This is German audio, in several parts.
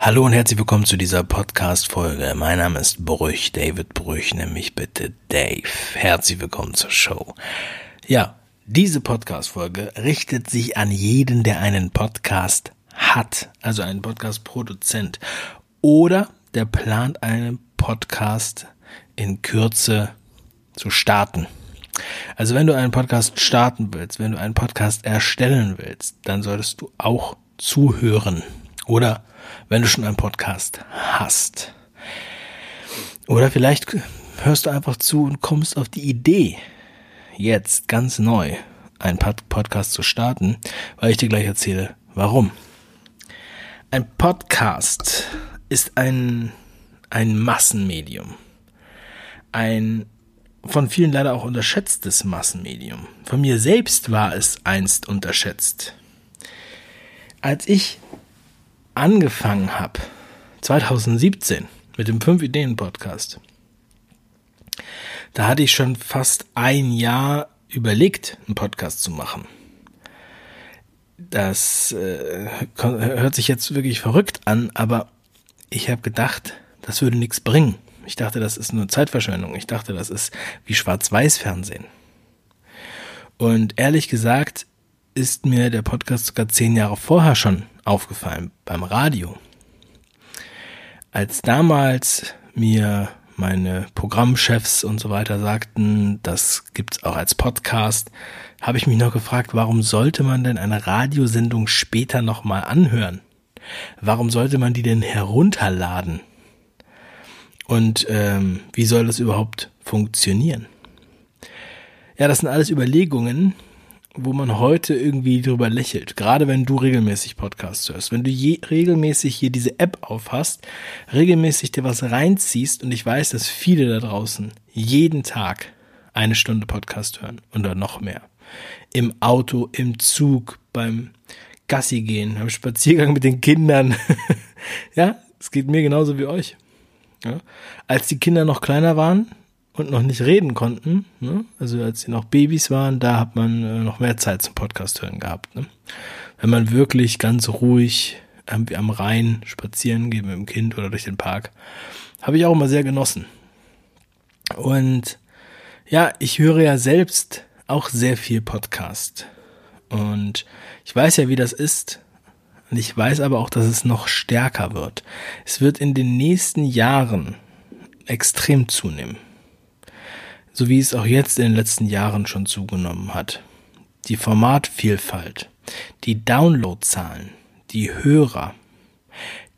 Hallo und herzlich willkommen zu dieser Podcast-Folge. Mein Name ist Brüch, David Brüch, nämlich bitte Dave. Herzlich willkommen zur Show. Ja, diese Podcast-Folge richtet sich an jeden, der einen Podcast hat, also einen Podcast-Produzent oder der plant einen Podcast in Kürze zu starten. Also wenn du einen Podcast starten willst, wenn du einen Podcast erstellen willst, dann solltest du auch zuhören. Oder wenn du schon einen Podcast hast. Oder vielleicht hörst du einfach zu und kommst auf die Idee, jetzt ganz neu einen Podcast zu starten, weil ich dir gleich erzähle, warum. Ein Podcast ist ein, ein Massenmedium. Ein von vielen leider auch unterschätztes Massenmedium. Von mir selbst war es einst unterschätzt. Als ich angefangen habe, 2017, mit dem 5 Ideen Podcast, da hatte ich schon fast ein Jahr überlegt, einen Podcast zu machen. Das äh, hört sich jetzt wirklich verrückt an, aber ich habe gedacht, das würde nichts bringen. Ich dachte, das ist nur Zeitverschwendung. Ich dachte, das ist wie Schwarz-Weiß-Fernsehen. Und ehrlich gesagt ist mir der Podcast sogar zehn Jahre vorher schon aufgefallen, beim Radio. Als damals mir meine Programmchefs und so weiter sagten, das gibt's auch als Podcast, habe ich mich noch gefragt, warum sollte man denn eine Radiosendung später nochmal anhören? Warum sollte man die denn herunterladen? Und ähm, wie soll das überhaupt funktionieren? Ja, das sind alles Überlegungen, wo man heute irgendwie drüber lächelt. Gerade wenn du regelmäßig Podcasts hörst. Wenn du je, regelmäßig hier diese App aufhast, regelmäßig dir was reinziehst und ich weiß, dass viele da draußen jeden Tag eine Stunde Podcast hören oder noch mehr. Im Auto, im Zug, beim Gassi gehen, beim Spaziergang mit den Kindern. ja, es geht mir genauso wie euch. Ja? Als die Kinder noch kleiner waren und noch nicht reden konnten, ne? also als sie noch Babys waren, da hat man äh, noch mehr Zeit zum Podcast hören gehabt. Ne? Wenn man wirklich ganz ruhig irgendwie am Rhein spazieren geht mit dem Kind oder durch den Park, habe ich auch immer sehr genossen. Und ja, ich höre ja selbst auch sehr viel Podcast. Und ich weiß ja, wie das ist, und ich weiß aber auch, dass es noch stärker wird. Es wird in den nächsten Jahren extrem zunehmen. So wie es auch jetzt in den letzten Jahren schon zugenommen hat. Die Formatvielfalt, die Downloadzahlen, die Hörer,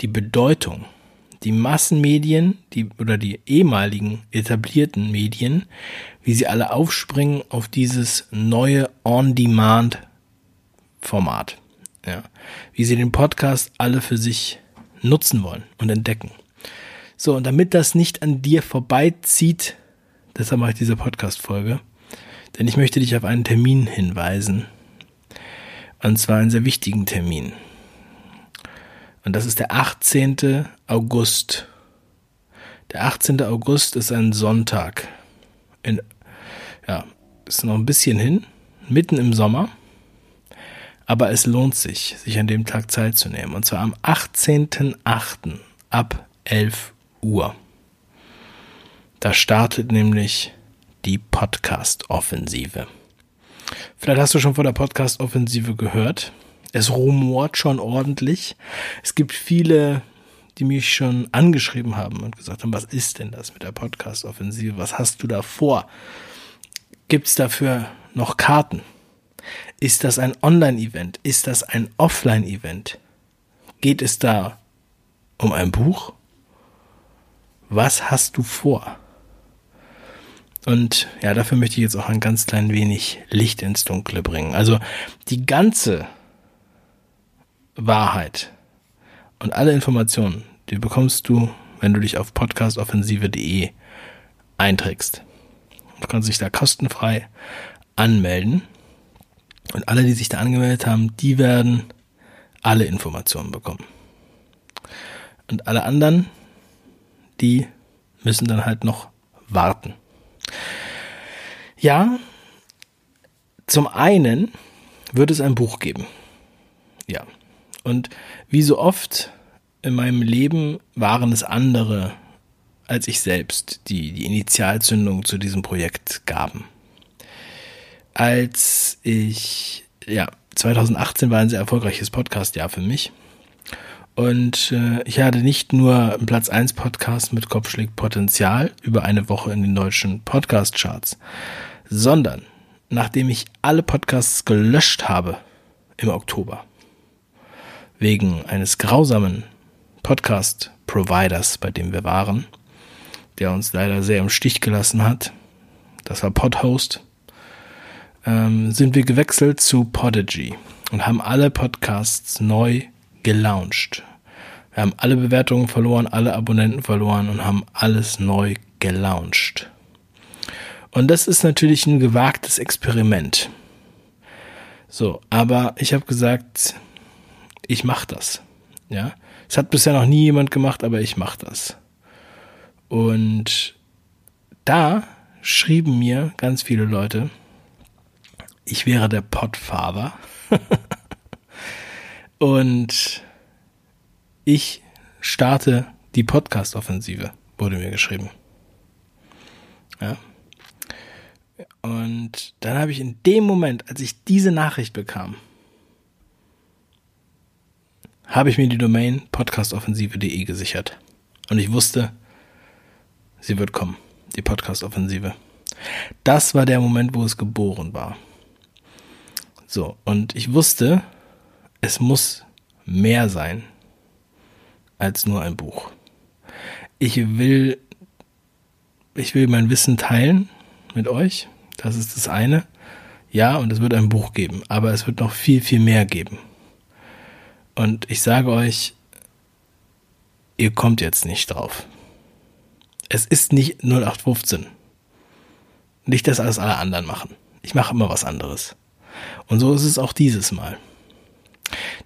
die Bedeutung, die Massenmedien, die oder die ehemaligen etablierten Medien, wie sie alle aufspringen auf dieses neue On-Demand-Format. Ja. Wie sie den Podcast alle für sich nutzen wollen und entdecken. So, und damit das nicht an dir vorbeizieht, deshalb mache ich diese Podcast-Folge, denn ich möchte dich auf einen Termin hinweisen. Und zwar einen sehr wichtigen Termin. Und das ist der 18. August. Der 18. August ist ein Sonntag. In, ja, ist noch ein bisschen hin, mitten im Sommer. Aber es lohnt sich, sich an dem Tag Zeit zu nehmen. Und zwar am 18.08. ab 11 Uhr. Da startet nämlich die Podcast-Offensive. Vielleicht hast du schon von der Podcast-Offensive gehört. Es rumort schon ordentlich. Es gibt viele, die mich schon angeschrieben haben und gesagt haben, was ist denn das mit der Podcast-Offensive? Was hast du da vor? Gibt es dafür noch Karten? Ist das ein Online-Event? Ist das ein Offline-Event? Geht es da um ein Buch? Was hast du vor? Und ja, dafür möchte ich jetzt auch ein ganz klein wenig Licht ins Dunkle bringen. Also die ganze Wahrheit und alle Informationen, die bekommst du, wenn du dich auf podcastoffensive.de einträgst. Du kannst dich da kostenfrei anmelden und alle, die sich da angemeldet haben, die werden alle Informationen bekommen. Und alle anderen, die müssen dann halt noch warten. Ja, zum einen wird es ein Buch geben. Ja. Und wie so oft in meinem Leben waren es andere als ich selbst, die die Initialzündung zu diesem Projekt gaben. Als ich, ja, 2018 war ein sehr erfolgreiches Podcast-Jahr für mich. Und äh, ich hatte nicht nur einen Platz 1 Podcast mit Kopfschlägt Potenzial über eine Woche in den deutschen Podcast-Charts, sondern nachdem ich alle Podcasts gelöscht habe im Oktober, wegen eines grausamen Podcast-Providers, bei dem wir waren, der uns leider sehr im Stich gelassen hat, das war Podhost, ähm, sind wir gewechselt zu Podigy und haben alle Podcasts neu gelauncht. Wir haben alle Bewertungen verloren, alle Abonnenten verloren und haben alles neu gelauncht. Und das ist natürlich ein gewagtes Experiment. So, aber ich habe gesagt, ich mache das. Ja, es hat bisher noch nie jemand gemacht, aber ich mache das. Und da schrieben mir ganz viele Leute, ich wäre der Podfather. und ich starte die Podcast-Offensive, wurde mir geschrieben. Ja. Und dann habe ich in dem Moment, als ich diese Nachricht bekam, habe ich mir die Domain podcastoffensive.de gesichert. Und ich wusste, Sie wird kommen, die Podcast-Offensive. Das war der Moment, wo es geboren war. So, und ich wusste, es muss mehr sein als nur ein Buch. Ich will, ich will mein Wissen teilen mit euch. Das ist das eine. Ja, und es wird ein Buch geben, aber es wird noch viel, viel mehr geben. Und ich sage euch, ihr kommt jetzt nicht drauf. Es ist nicht 0815. Nicht das, was alle anderen machen. Ich mache immer was anderes. Und so ist es auch dieses Mal.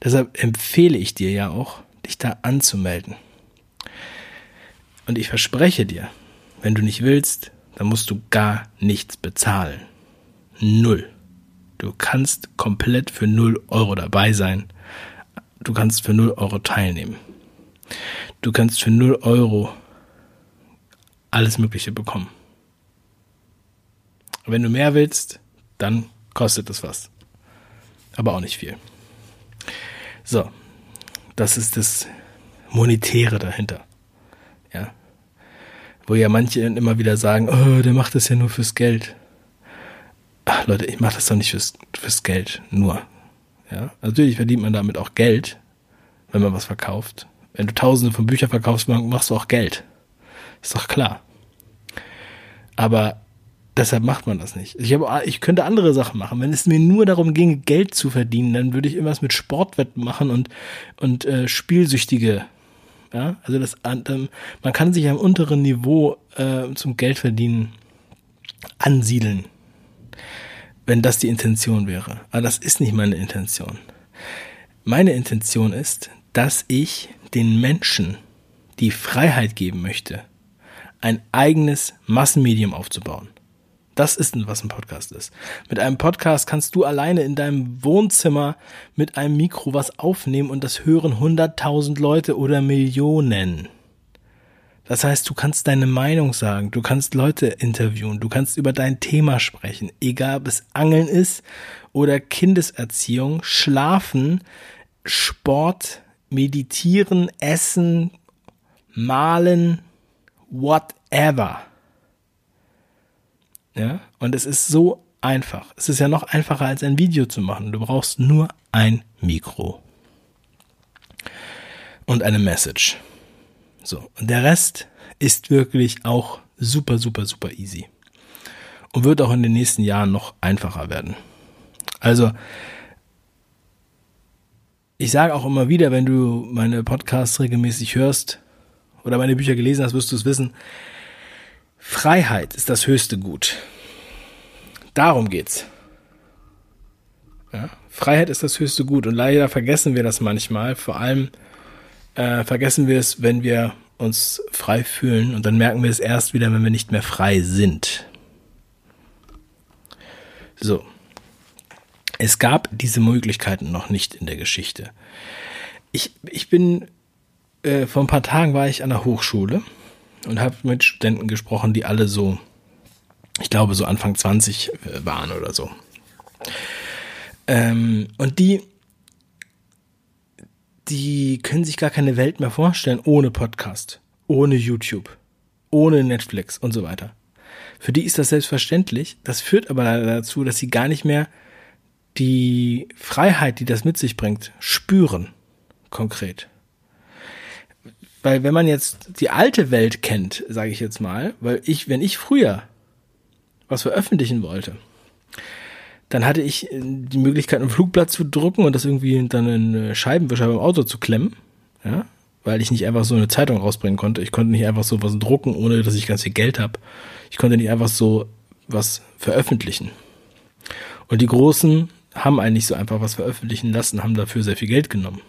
Deshalb empfehle ich dir ja auch, dich da anzumelden. Und ich verspreche dir, wenn du nicht willst, dann musst du gar nichts bezahlen. Null. Du kannst komplett für null Euro dabei sein. Du kannst für null Euro teilnehmen. Du kannst für null Euro alles Mögliche bekommen. wenn du mehr willst, dann kostet es was. Aber auch nicht viel. So, das ist das Monetäre dahinter. Ja. Wo ja manche immer wieder sagen, oh, der macht das ja nur fürs Geld. Ach, Leute, ich mache das doch nicht fürs, fürs Geld, nur. Ja. Natürlich verdient man damit auch Geld, wenn man was verkauft. Wenn du tausende von Büchern verkaufst, machst du auch Geld. Ist doch klar. Aber deshalb macht man das nicht. Ich, habe, ich könnte andere Sachen machen. Wenn es mir nur darum ginge, Geld zu verdienen, dann würde ich irgendwas mit Sportwetten machen und, und äh, Spielsüchtige. Ja, also das, ähm, man kann sich am unteren Niveau äh, zum Geldverdienen ansiedeln, wenn das die Intention wäre. Aber das ist nicht meine Intention. Meine Intention ist, dass ich den Menschen die Freiheit geben möchte, ein eigenes Massenmedium aufzubauen. Das ist, was ein Podcast ist. Mit einem Podcast kannst du alleine in deinem Wohnzimmer mit einem Mikro was aufnehmen und das hören hunderttausend Leute oder Millionen. Das heißt, du kannst deine Meinung sagen, du kannst Leute interviewen, du kannst über dein Thema sprechen, egal ob es Angeln ist oder Kindeserziehung, Schlafen, Sport, Meditieren, Essen, Malen, whatever. Ja, und es ist so einfach. Es ist ja noch einfacher als ein Video zu machen. Du brauchst nur ein Mikro und eine Message. So, und der Rest ist wirklich auch super, super, super easy. Und wird auch in den nächsten Jahren noch einfacher werden. Also, ich sage auch immer wieder, wenn du meine Podcasts regelmäßig hörst, oder meine Bücher gelesen hast, wirst du es wissen. Freiheit ist das höchste Gut. Darum geht's. Ja? Freiheit ist das höchste Gut und leider vergessen wir das manchmal. Vor allem äh, vergessen wir es, wenn wir uns frei fühlen und dann merken wir es erst wieder, wenn wir nicht mehr frei sind. So. Es gab diese Möglichkeiten noch nicht in der Geschichte. Ich, ich bin äh, vor ein paar Tagen war ich an der Hochschule und habe mit Studenten gesprochen, die alle so, ich glaube, so Anfang 20 äh, waren oder so. Ähm, und die, die können sich gar keine Welt mehr vorstellen ohne Podcast, ohne YouTube, ohne Netflix und so weiter. Für die ist das selbstverständlich. Das führt aber dazu, dass sie gar nicht mehr die Freiheit, die das mit sich bringt, spüren. Konkret. Weil wenn man jetzt die alte Welt kennt, sage ich jetzt mal, weil ich, wenn ich früher was veröffentlichen wollte, dann hatte ich die Möglichkeit, ein Flugblatt zu drucken und das irgendwie dann in Scheibenwischer beim Auto zu klemmen. Ja, weil ich nicht einfach so eine Zeitung rausbringen konnte. Ich konnte nicht einfach so was drucken, ohne dass ich ganz viel Geld habe. Ich konnte nicht einfach so was veröffentlichen. Und die Großen haben eigentlich so einfach was veröffentlichen lassen, haben dafür sehr viel Geld genommen.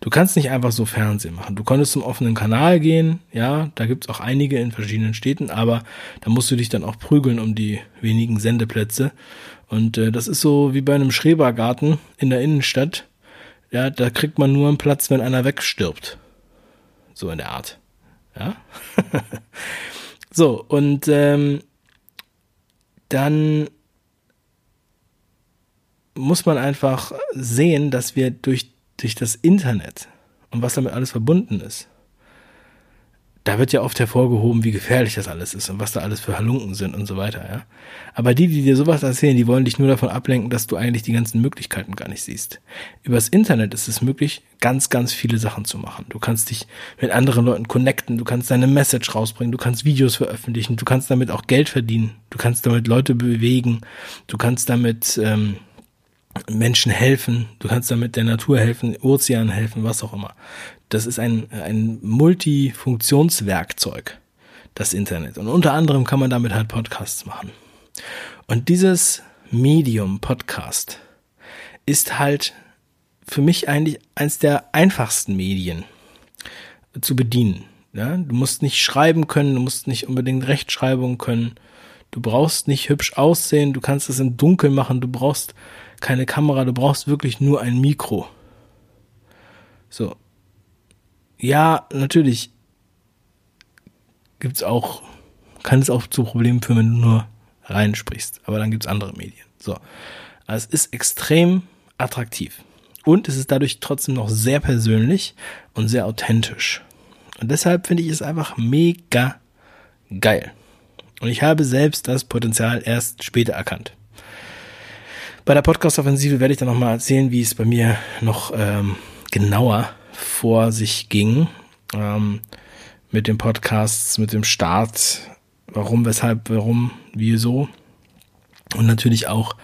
Du kannst nicht einfach so Fernsehen machen. Du konntest zum offenen Kanal gehen, ja, da gibt's auch einige in verschiedenen Städten, aber da musst du dich dann auch prügeln um die wenigen Sendeplätze. Und äh, das ist so wie bei einem Schrebergarten in der Innenstadt. Ja, da kriegt man nur einen Platz, wenn einer wegstirbt. So in der Art. Ja. so, und ähm, dann muss man einfach sehen, dass wir durch, durch das Internet und was damit alles verbunden ist, da wird ja oft hervorgehoben, wie gefährlich das alles ist und was da alles für Halunken sind und so weiter, ja. Aber die, die dir sowas erzählen, die wollen dich nur davon ablenken, dass du eigentlich die ganzen Möglichkeiten gar nicht siehst. Übers Internet ist es möglich, ganz, ganz viele Sachen zu machen. Du kannst dich mit anderen Leuten connecten, du kannst deine Message rausbringen, du kannst Videos veröffentlichen, du kannst damit auch Geld verdienen, du kannst damit Leute bewegen, du kannst damit ähm, Menschen helfen, du kannst damit der Natur helfen, Ozeanen helfen, was auch immer. Das ist ein, ein Multifunktionswerkzeug, das Internet. Und unter anderem kann man damit halt Podcasts machen. Und dieses Medium Podcast ist halt für mich eigentlich eins der einfachsten Medien zu bedienen. Ja, du musst nicht schreiben können, du musst nicht unbedingt Rechtschreibung können. Du brauchst nicht hübsch aussehen, du kannst es im Dunkeln machen, du brauchst keine Kamera, du brauchst wirklich nur ein Mikro. So. Ja, natürlich gibt's auch, kann es auch zu Problemen führen, wenn du nur reinsprichst. Aber dann gibt's andere Medien. So. Also es ist extrem attraktiv. Und es ist dadurch trotzdem noch sehr persönlich und sehr authentisch. Und deshalb finde ich es einfach mega geil. Und ich habe selbst das Potenzial erst später erkannt. Bei der Podcast-Offensive werde ich dann nochmal erzählen, wie es bei mir noch ähm, genauer vor sich ging. Ähm, mit den Podcasts, mit dem Start, warum, weshalb, warum, wieso. Und natürlich auch,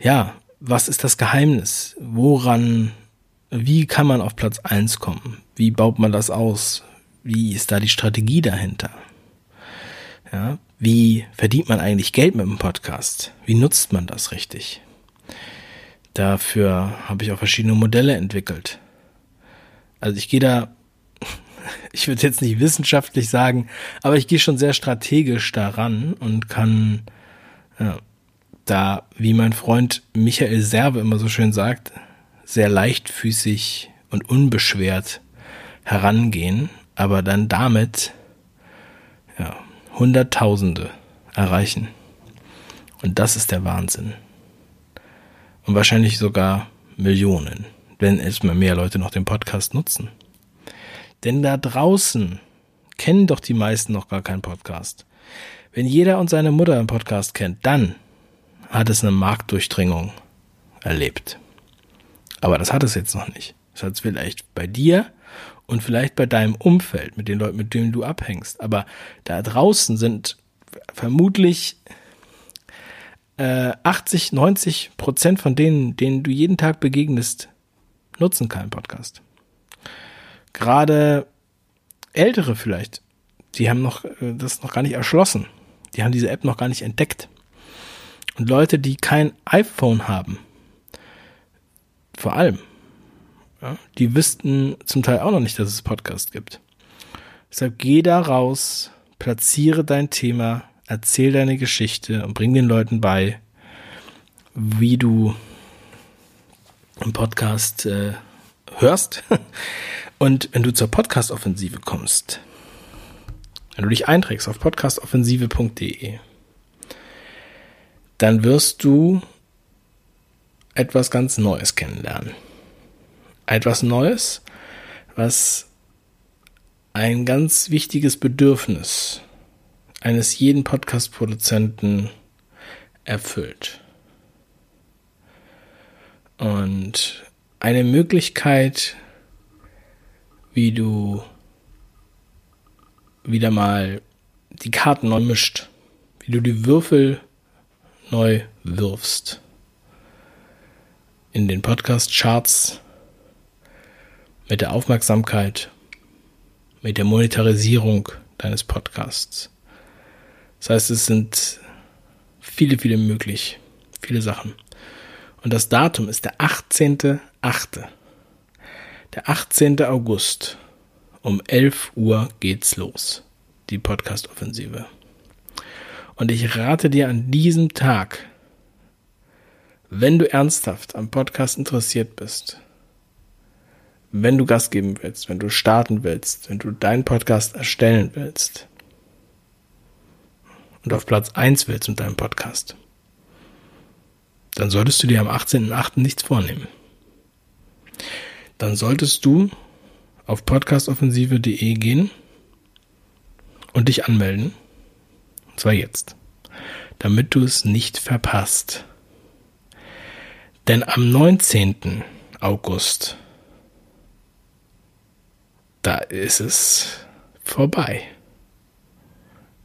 ja, was ist das Geheimnis? Woran, wie kann man auf Platz eins kommen? Wie baut man das aus? Wie ist da die Strategie dahinter? Ja, wie verdient man eigentlich Geld mit dem Podcast? Wie nutzt man das richtig? Dafür habe ich auch verschiedene Modelle entwickelt. Also ich gehe da, ich würde jetzt nicht wissenschaftlich sagen, aber ich gehe schon sehr strategisch daran und kann ja, da, wie mein Freund Michael Serve immer so schön sagt, sehr leichtfüßig und unbeschwert herangehen, aber dann damit ja, Hunderttausende erreichen. Und das ist der Wahnsinn. Und wahrscheinlich sogar Millionen, wenn erstmal mehr Leute noch den Podcast nutzen. Denn da draußen kennen doch die meisten noch gar keinen Podcast. Wenn jeder und seine Mutter einen Podcast kennt, dann hat es eine Marktdurchdringung erlebt. Aber das hat es jetzt noch nicht. Das hat es vielleicht bei dir und vielleicht bei deinem Umfeld, mit den Leuten, mit denen du abhängst. Aber da draußen sind vermutlich äh, 80, 90 Prozent von denen, denen du jeden Tag begegnest, nutzen keinen Podcast. Gerade Ältere vielleicht, die haben noch äh, das noch gar nicht erschlossen. Die haben diese App noch gar nicht entdeckt. Und Leute, die kein iPhone haben, vor allem, ja, die wüssten zum Teil auch noch nicht, dass es Podcast gibt. Deshalb geh da raus, platziere dein Thema, erzähl deine Geschichte und bring den Leuten bei, wie du einen Podcast äh, hörst Und wenn du zur Podcast-Offensive kommst, wenn du dich einträgst auf podcastoffensive.de, dann wirst du etwas ganz Neues kennenlernen. Etwas Neues, was ein ganz wichtiges Bedürfnis eines jeden Podcast-Produzenten erfüllt. Und eine Möglichkeit, wie du wieder mal die Karten neu mischt, wie du die Würfel neu wirfst. In den Podcast-Charts, mit der Aufmerksamkeit, mit der Monetarisierung deines Podcasts. Das heißt, es sind viele, viele möglich, viele Sachen. Und das Datum ist der 18.8. Der 18. August. Um 11 Uhr geht's los. Die Podcast-Offensive. Und ich rate dir an diesem Tag, wenn du ernsthaft am Podcast interessiert bist, wenn du Gast geben willst, wenn du starten willst, wenn du deinen Podcast erstellen willst und auf Platz 1 willst mit deinem Podcast, dann solltest du dir am 18.8. nichts vornehmen. Dann solltest du auf podcastoffensive.de gehen und dich anmelden und zwar jetzt. Damit du es nicht verpasst. Denn am 19. August, da ist es vorbei.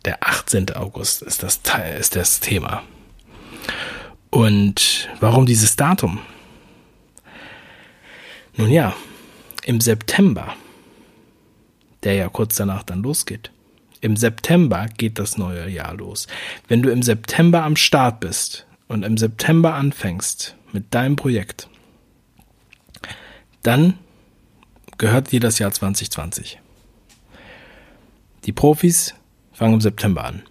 Der 18. August ist das, ist das Thema. Und warum dieses Datum? Nun ja, im September, der ja kurz danach dann losgeht, im September geht das neue Jahr los. Wenn du im September am Start bist und im September anfängst mit deinem Projekt, dann gehört dir das Jahr 2020. Die Profis fangen im September an.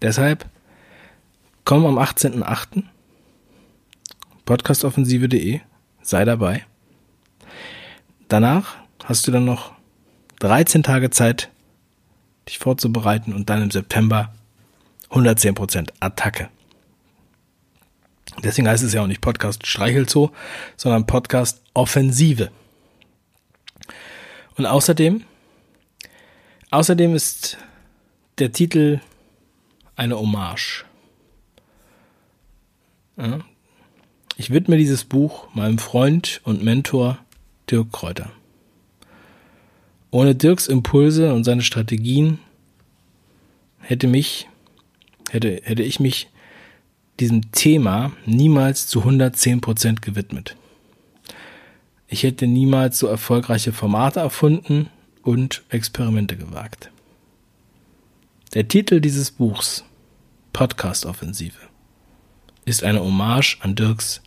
Deshalb komm am 18.08. podcastoffensive.de, sei dabei. Danach hast du dann noch 13 Tage Zeit, dich vorzubereiten und dann im September 110% Attacke. Deswegen heißt es ja auch nicht Podcast Streichelzoo, sondern Podcast Offensive. Und außerdem, außerdem ist der Titel eine Hommage. Ja. Ich widme dieses Buch meinem Freund und Mentor Dirk Kräuter. Ohne Dirks Impulse und seine Strategien hätte mich, hätte, hätte ich mich diesem Thema niemals zu 110 Prozent gewidmet. Ich hätte niemals so erfolgreiche Formate erfunden und Experimente gewagt. Der Titel dieses Buchs, Podcast Offensive, ist eine Hommage an Dirks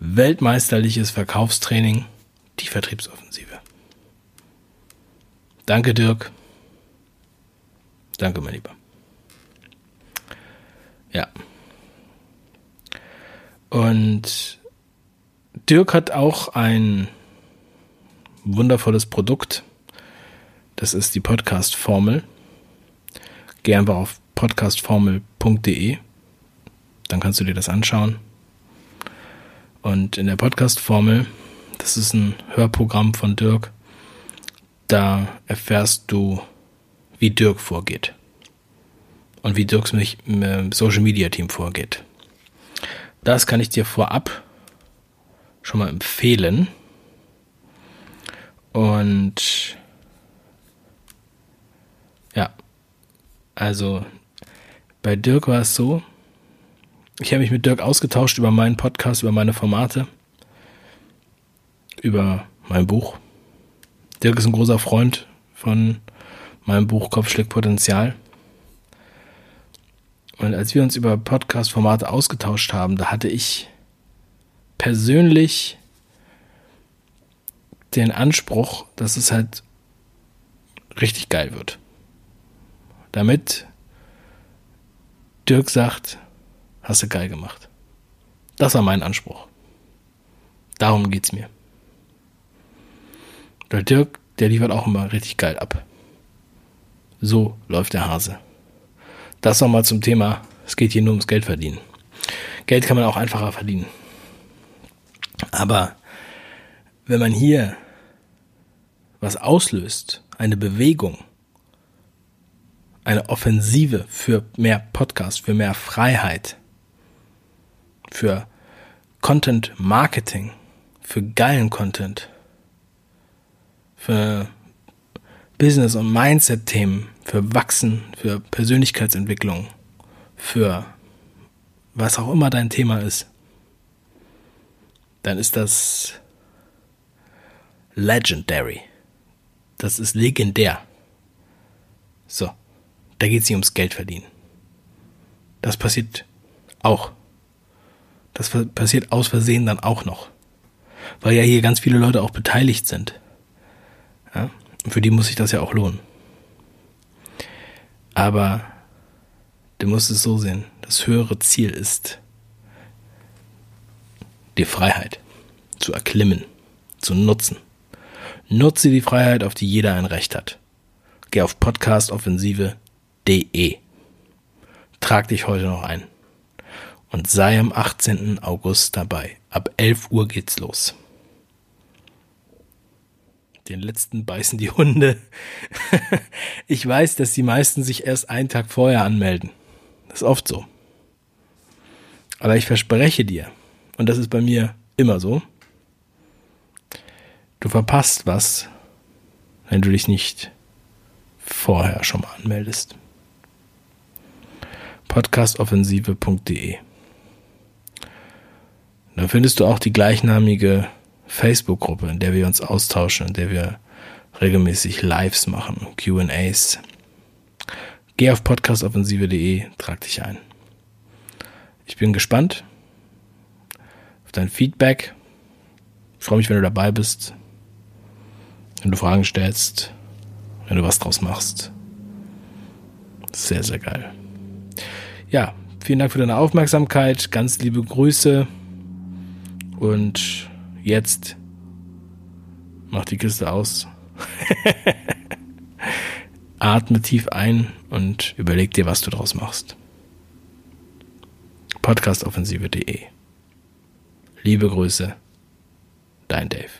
weltmeisterliches Verkaufstraining, die Vertriebsoffensive. Danke, Dirk. Danke, mein Lieber. Ja. Und Dirk hat auch ein wundervolles Produkt. Das ist die Podcast-Formel. Geh einfach auf podcastformel.de. Dann kannst du dir das anschauen. Und in der Podcast-Formel, das ist ein Hörprogramm von Dirk, da erfährst du, wie Dirk vorgeht. Und wie Dirks Social Media Team vorgeht. Das kann ich dir vorab schon mal empfehlen. Und ja, also bei Dirk war es so, ich habe mich mit Dirk ausgetauscht über meinen Podcast, über meine Formate, über mein Buch. Dirk ist ein großer Freund von meinem Buch Kopfschläg Potenzial. Und als wir uns über Podcast-Formate ausgetauscht haben, da hatte ich persönlich den Anspruch, dass es halt richtig geil wird. Damit Dirk sagt, hast du geil gemacht. Das war mein Anspruch. Darum geht's mir. Der Dirk, der liefert auch immer richtig geil ab. So läuft der Hase. Das nochmal zum Thema, es geht hier nur ums Geld verdienen. Geld kann man auch einfacher verdienen. Aber wenn man hier was auslöst, eine Bewegung, eine Offensive für mehr Podcast, für mehr Freiheit, für Content Marketing, für geilen Content, für Business- und Mindset-Themen, für Wachsen, für Persönlichkeitsentwicklung, für was auch immer dein Thema ist, dann ist das legendary. Das ist legendär. So, da geht es nicht ums Geld verdienen. Das passiert auch. Das passiert aus Versehen dann auch noch. Weil ja hier ganz viele Leute auch beteiligt sind. Ja? Für die muss sich das ja auch lohnen. Aber du musst es so sehen. Das höhere Ziel ist, die Freiheit zu erklimmen, zu nutzen. Nutze die Freiheit, auf die jeder ein Recht hat. Geh auf podcastoffensive.de. Trag dich heute noch ein. Und sei am 18. August dabei. Ab 11 Uhr geht's los. Den letzten beißen die Hunde. ich weiß, dass die meisten sich erst einen Tag vorher anmelden. Das ist oft so. Aber ich verspreche dir, und das ist bei mir immer so, Du verpasst was, wenn du dich nicht vorher schon mal anmeldest. podcastoffensive.de Dann findest du auch die gleichnamige Facebook-Gruppe, in der wir uns austauschen, in der wir regelmäßig Lives machen, QAs. Geh auf podcastoffensive.de, trag dich ein. Ich bin gespannt auf dein Feedback. Ich freue mich, wenn du dabei bist wenn du Fragen stellst, wenn du was draus machst. Sehr, sehr geil. Ja, vielen Dank für deine Aufmerksamkeit. Ganz liebe Grüße. Und jetzt mach die Kiste aus. Atme tief ein und überleg dir, was du draus machst. Podcastoffensive.de Liebe Grüße, dein Dave.